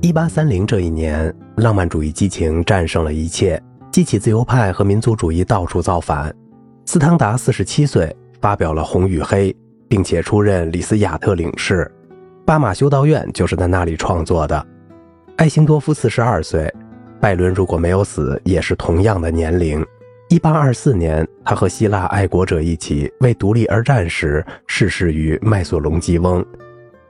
一八三零这一年，浪漫主义激情战胜了一切，激起自由派和民族主义到处造反。斯汤达四十七岁，发表了《红与黑》，并且出任里斯亚特领事。巴马修道院就是在那里创作的。艾辛多夫四十二岁，拜伦如果没有死，也是同样的年龄。一八二四年，他和希腊爱国者一起为独立而战时，逝世于麦索隆基翁。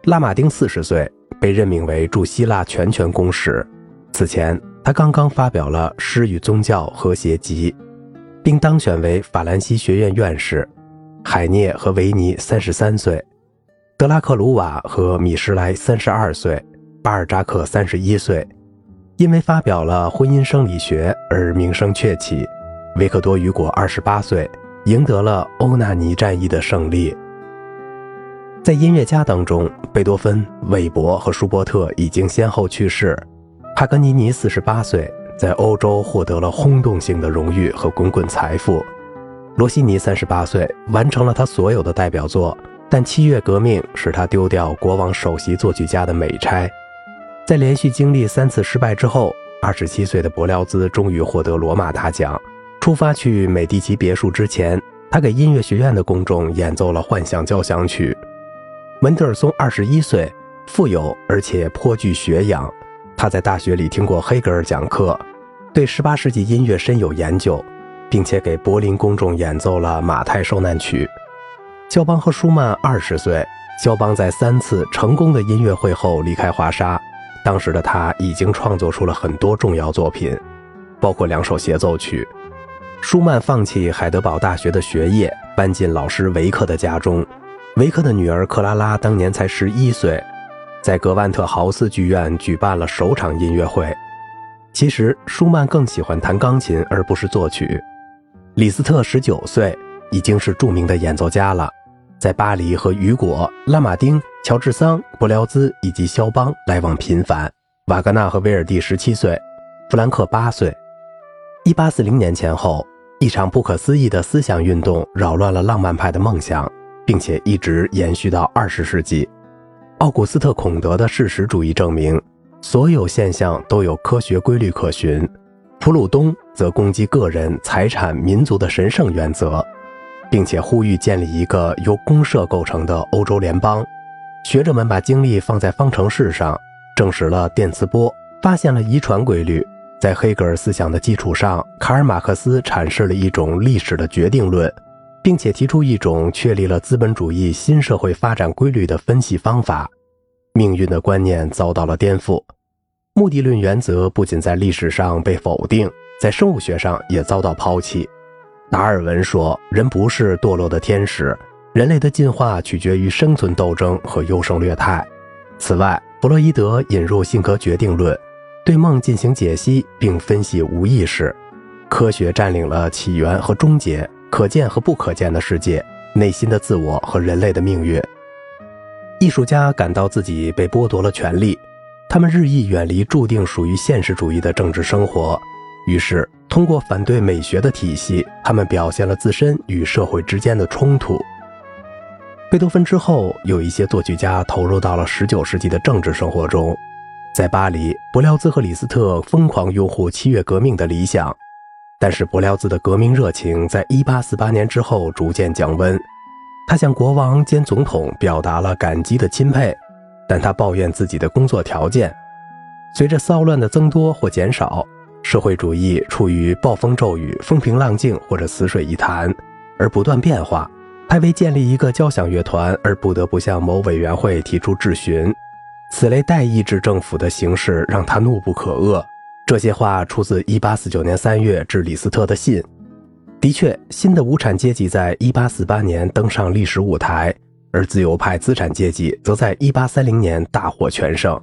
拉马丁四十岁。被任命为驻希腊全权公使。此前，他刚刚发表了《诗与宗教和谐集》，并当选为法兰西学院院士。海涅和维尼三十三岁，德拉克鲁瓦和米什莱三十二岁，巴尔扎克三十一岁。因为发表了《婚姻生理学》而名声鹊起。维克多·雨果二十八岁，赢得了欧纳尼战役的胜利。在音乐家当中，贝多芬、韦伯和舒伯特已经先后去世。帕格尼尼四十八岁，在欧洲获得了轰动性的荣誉和滚滚财富。罗西尼三十八岁，完成了他所有的代表作，但七月革命使他丢掉国王首席作曲家的美差。在连续经历三次失败之后，二十七岁的伯辽兹终于获得罗马大奖。出发去美第奇别墅之前，他给音乐学院的公众演奏了《幻想交响曲》。门德尔松二十一岁，富有而且颇具学养。他在大学里听过黑格尔讲课，对十八世纪音乐深有研究，并且给柏林公众演奏了《马太受难曲》。肖邦和舒曼二十岁，肖邦在三次成功的音乐会后离开华沙。当时的他已经创作出了很多重要作品，包括两首协奏曲。舒曼放弃海德堡大学的学业，搬进老师维克的家中。维克的女儿克拉拉当年才十一岁，在格万特豪斯剧院举办了首场音乐会。其实舒曼更喜欢弹钢琴而不是作曲。李斯特十九岁，已经是著名的演奏家了，在巴黎和雨果、拉马丁、乔治桑、伯辽兹以及肖邦来往频繁。瓦格纳和威尔第十七岁，弗兰克八岁。一八四零年前后，一场不可思议的思想运动扰乱了浪漫派的梦想。并且一直延续到二十世纪。奥古斯特·孔德的事实主义证明，所有现象都有科学规律可循。普鲁东则攻击个人、财产、民族的神圣原则，并且呼吁建立一个由公社构成的欧洲联邦。学者们把精力放在方程式上，证实了电磁波，发现了遗传规律。在黑格尔思想的基础上，卡尔·马克思阐释了一种历史的决定论。并且提出一种确立了资本主义新社会发展规律的分析方法，命运的观念遭到了颠覆，目的论原则不仅在历史上被否定，在生物学上也遭到抛弃。达尔文说：“人不是堕落的天使，人类的进化取决于生存斗争和优胜劣汰。”此外，弗洛伊德引入性格决定论，对梦进行解析并分析无意识，科学占领了起源和终结。可见和不可见的世界，内心的自我和人类的命运。艺术家感到自己被剥夺了权利，他们日益远离注定属于现实主义的政治生活。于是，通过反对美学的体系，他们表现了自身与社会之间的冲突。贝多芬之后，有一些作曲家投入到了19世纪的政治生活中。在巴黎，伯辽兹和李斯特疯狂拥护七月革命的理想。但是伯辽兹的革命热情在1848年之后逐渐降温，他向国王兼总统表达了感激的钦佩，但他抱怨自己的工作条件。随着骚乱的增多或减少，社会主义处于暴风骤雨、风平浪静或者死水一潭，而不断变化。他为建立一个交响乐团而不得不向某委员会提出质询，此类代议制政府的形式让他怒不可遏。这些话出自1849年3月致李斯特的信。的确，新的无产阶级在1848年登上历史舞台，而自由派资产阶级则在1830年大获全胜。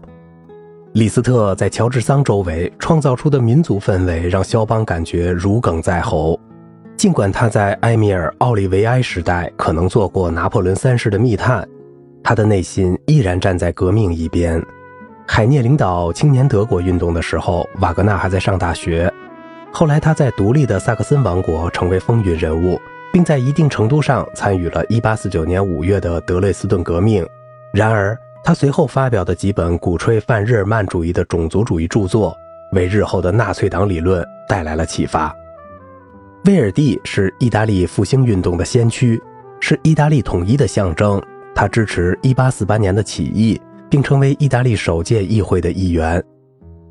李斯特在乔治桑周围创造出的民族氛围让肖邦感觉如鲠在喉。尽管他在埃米尔·奥利维埃时代可能做过拿破仑三世的密探，他的内心依然站在革命一边。海涅领导青年德国运动的时候，瓦格纳还在上大学。后来他在独立的萨克森王国成为风云人物，并在一定程度上参与了1849年5月的德累斯顿革命。然而，他随后发表的几本鼓吹泛日耳曼主义的种族主义著作，为日后的纳粹党理论带来了启发。威尔蒂是意大利复兴运动的先驱，是意大利统一的象征。他支持1848年的起义，并成为意大利首届议会的议员。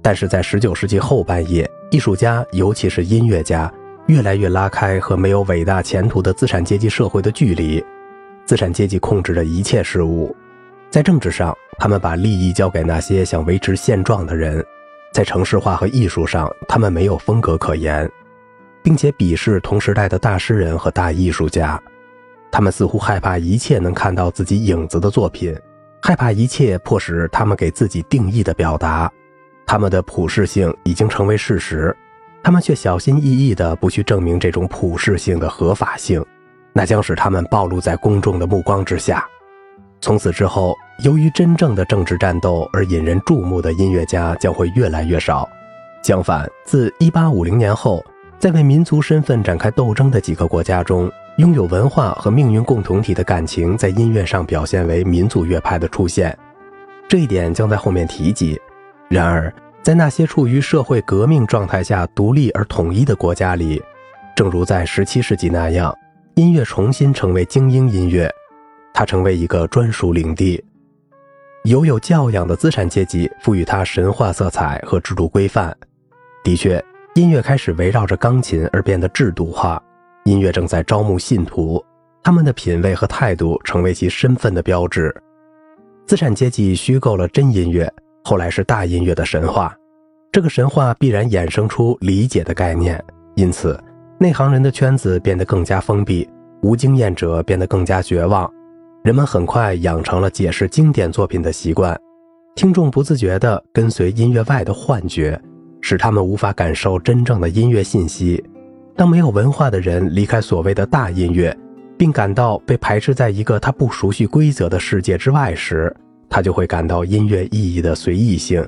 但是在19世纪后半叶，艺术家，尤其是音乐家，越来越拉开和没有伟大前途的资产阶级社会的距离。资产阶级控制着一切事物，在政治上，他们把利益交给那些想维持现状的人；在城市化和艺术上，他们没有风格可言，并且鄙视同时代的大诗人和大艺术家。他们似乎害怕一切能看到自己影子的作品，害怕一切迫使他们给自己定义的表达。他们的普世性已经成为事实，他们却小心翼翼地不去证明这种普世性的合法性，那将使他们暴露在公众的目光之下。从此之后，由于真正的政治战斗而引人注目的音乐家将会越来越少。相反，自1850年后，在为民族身份展开斗争的几个国家中，拥有文化和命运共同体的感情在音乐上表现为民族乐派的出现。这一点将在后面提及。然而，在那些处于社会革命状态下独立而统一的国家里，正如在17世纪那样，音乐重新成为精英音乐，它成为一个专属领地。由有教养的资产阶级赋予它神话色彩和制度规范。的确，音乐开始围绕着钢琴而变得制度化。音乐正在招募信徒，他们的品味和态度成为其身份的标志。资产阶级虚构了真音乐。后来是大音乐的神话，这个神话必然衍生出理解的概念，因此内行人的圈子变得更加封闭，无经验者变得更加绝望。人们很快养成了解释经典作品的习惯，听众不自觉地跟随音乐外的幻觉，使他们无法感受真正的音乐信息。当没有文化的人离开所谓的大音乐，并感到被排斥在一个他不熟悉规则的世界之外时，他就会感到音乐意义的随意性，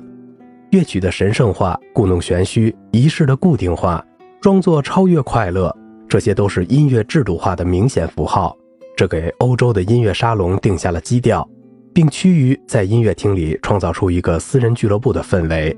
乐曲的神圣化、故弄玄虚、仪式的固定化、装作超越快乐，这些都是音乐制度化的明显符号。这给欧洲的音乐沙龙定下了基调，并趋于在音乐厅里创造出一个私人俱乐部的氛围。